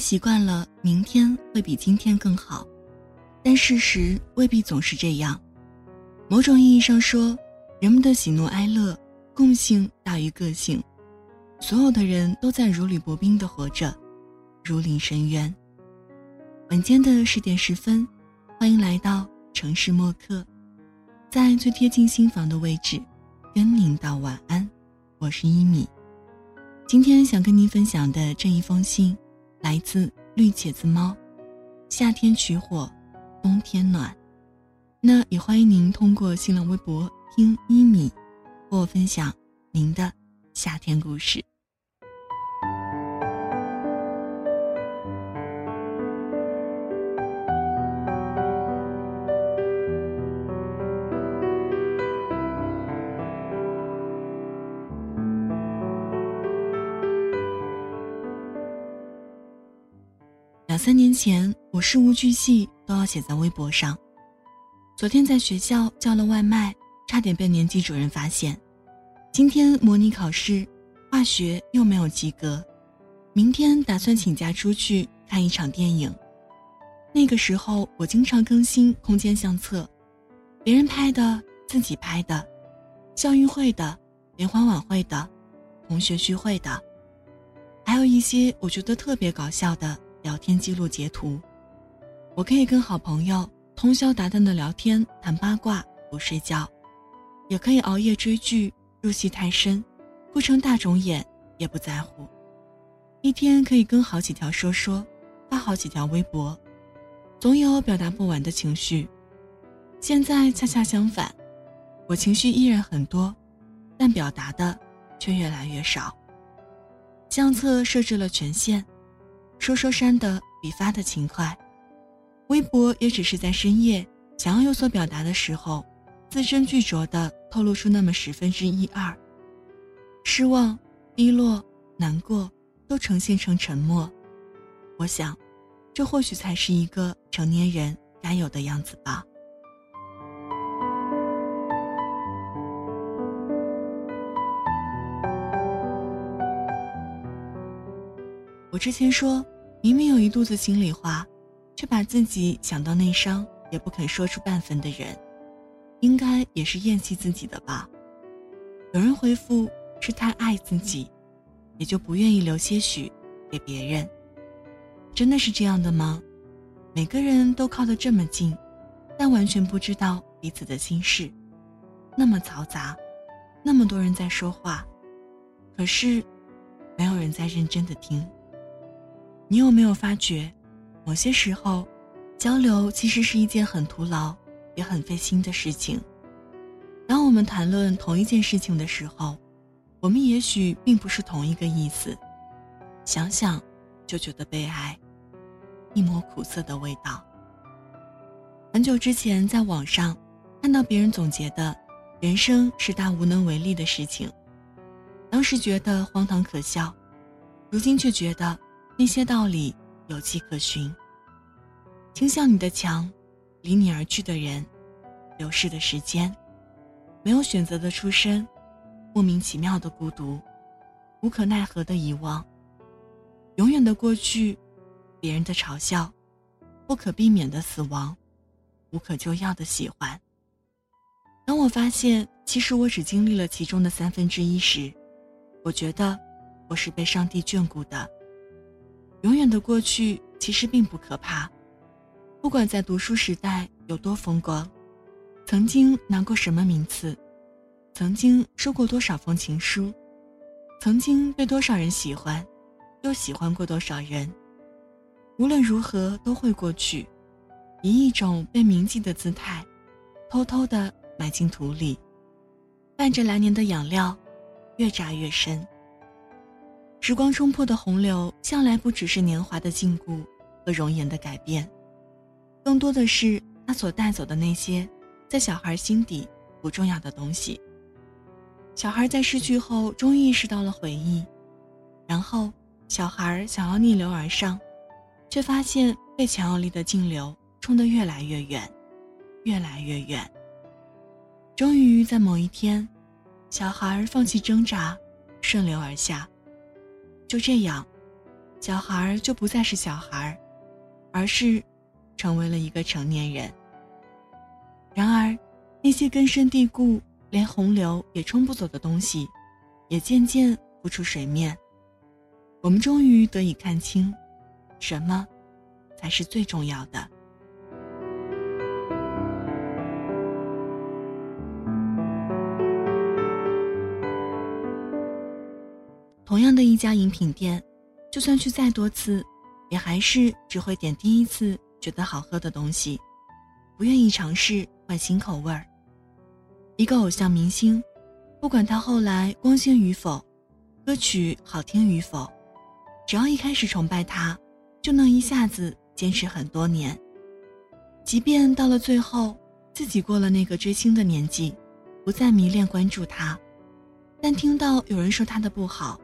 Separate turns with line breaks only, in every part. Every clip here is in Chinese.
习惯了明天会比今天更好，但事实未必总是这样。某种意义上说，人们的喜怒哀乐共性大于个性，所有的人都在如履薄冰的活着，如临深渊。晚间的十点十分，欢迎来到城市默客，在最贴近心房的位置，跟您道晚安。我是一米，今天想跟您分享的这一封信，来自绿茄子猫。夏天取火，冬天暖。那也欢迎您通过新浪微博听一米，和我分享您的夏天故事。三年前，我事无巨细都要写在微博上。昨天在学校叫了外卖，差点被年级主任发现。今天模拟考试，化学又没有及格。明天打算请假出去看一场电影。那个时候，我经常更新空间相册，别人拍的、自己拍的，校运会的、联欢晚会的、同学聚会的，还有一些我觉得特别搞笑的。聊天记录截图，我可以跟好朋友通宵达旦的聊天谈八卦不睡觉，也可以熬夜追剧入戏太深，哭成大肿眼也不在乎。一天可以跟好几条说说，发好几条微博，总有表达不完的情绪。现在恰恰相反，我情绪依然很多，但表达的却越来越少。相册设置了权限。说说删的比发的勤快，微博也只是在深夜想要有所表达的时候，字斟句酌的透露出那么十分之一二。失望、低落、难过都呈现成沉默。我想，这或许才是一个成年人该有的样子吧。之前说，明明有一肚子心里话，却把自己想到内伤也不肯说出半分的人，应该也是厌弃自己的吧？有人回复是太爱自己，也就不愿意留些许给别人。真的是这样的吗？每个人都靠得这么近，但完全不知道彼此的心事，那么嘈杂，那么多人在说话，可是没有人在认真的听。你有没有发觉，某些时候，交流其实是一件很徒劳，也很费心的事情。当我们谈论同一件事情的时候，我们也许并不是同一个意思。想想，就觉得悲哀，一抹苦涩的味道。很久之前，在网上看到别人总结的“人生是大无能为力的事情”，当时觉得荒唐可笑，如今却觉得。那些道理有迹可循。倾向你的墙，离你而去的人，流逝的时间，没有选择的出身，莫名其妙的孤独，无可奈何的遗忘，永远的过去，别人的嘲笑，不可避免的死亡，无可救药的喜欢。当我发现其实我只经历了其中的三分之一时，我觉得我是被上帝眷顾的。永远的过去其实并不可怕，不管在读书时代有多风光，曾经拿过什么名次，曾经收过多少封情书，曾经被多少人喜欢，又喜欢过多少人，无论如何都会过去，以一种被铭记的姿态，偷偷的埋进土里，伴着来年的养料，越扎越深。时光冲破的洪流，向来不只是年华的禁锢和容颜的改变，更多的是他所带走的那些，在小孩心底不重要的东西。小孩在失去后，终于意识到了回忆，然后小孩想要逆流而上，却发现被强有力的径流冲得越来越远，越来越远。终于在某一天，小孩放弃挣扎，顺流而下。就这样，小孩就不再是小孩，而是成为了一个成年人。然而，那些根深蒂固、连洪流也冲不走的东西，也渐渐浮出水面。我们终于得以看清，什么才是最重要的。同样的一家饮品店，就算去再多次，也还是只会点第一次觉得好喝的东西，不愿意尝试换新口味儿。一个偶像明星，不管他后来光鲜与否，歌曲好听与否。只要一开始崇拜他，就能一下子坚持很多年。即便到了最后，自己过了那个追星的年纪，不再迷恋关注他，但听到有人说他的不好，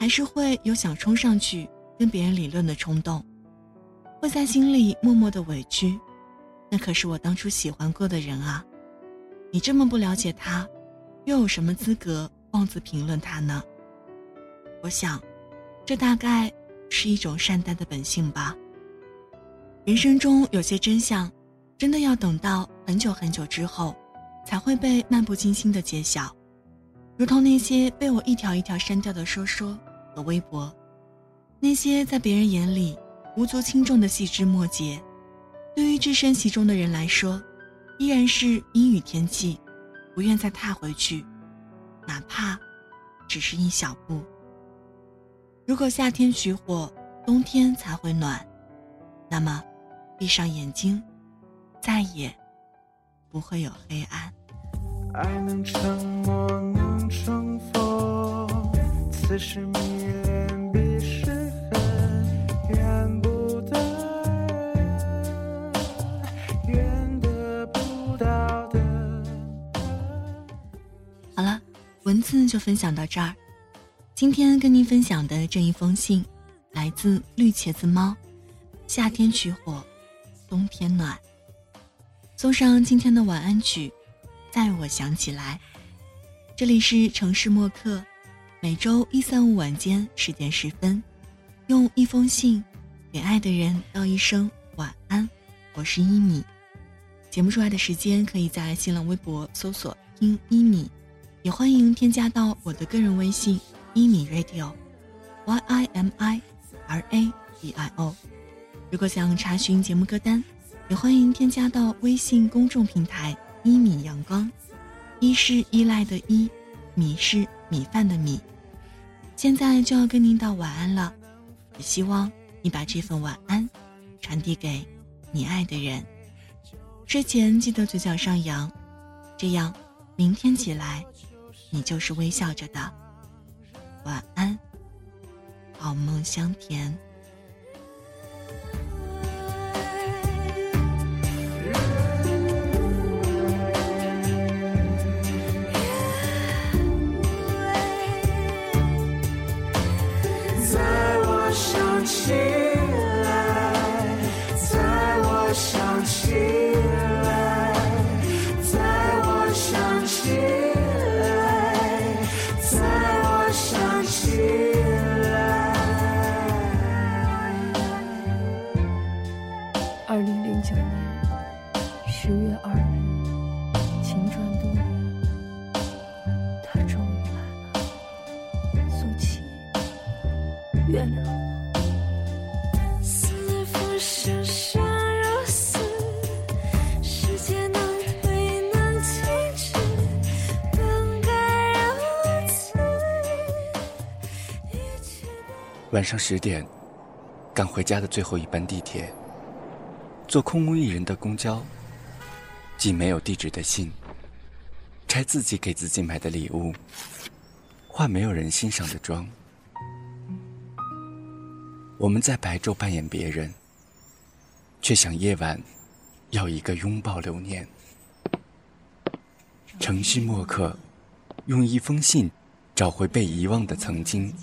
还是会有想冲上去跟别人理论的冲动，会在心里默默的委屈。那可是我当初喜欢过的人啊！你这么不了解他，又有什么资格妄自评论他呢？我想。这大概是一种善待的本性吧。人生中有些真相，真的要等到很久很久之后，才会被漫不经心的揭晓。如同那些被我一条一条删掉的说说和微博，那些在别人眼里无足轻重的细枝末节，对于置身其中的人来说，依然是阴雨天气，不愿再踏回去，哪怕只是一小步。如果夏天取火，冬天才会暖，那么，闭上眼睛，再也不会有黑暗。爱能沉默，能重逢，此时就分享到这儿。今天跟您分享的这一封信，来自绿茄子猫。夏天取火，冬天暖。送上今天的晚安曲，在我想起来。这里是城市默客，每周一、三、五晚间十点十分，用一封信给爱的人道一声晚安。我是一米。节目出来的时间，可以在新浪微博搜索“听一米”，也欢迎添加到我的个人微信。一米 radio，y i m i r a d i o。如果想查询节目歌单，也欢迎添加到微信公众平台“一米阳光”。一是依赖的依，米是米饭的米。现在就要跟您道晚安了，也希望你把这份晚安传递给你爱的人。睡前记得嘴角上扬，这样明天起来，你就是微笑着的。晚安，好梦香甜。原谅
晚上十点，赶回家的最后一班地铁，坐空无一人的公交，寄没有地址的信，拆自己给自己买的礼物，化没有人欣赏的妆。我们在白昼扮演别人，却想夜晚要一个拥抱留念。城市墨客，用一封信找回被遗忘的曾经。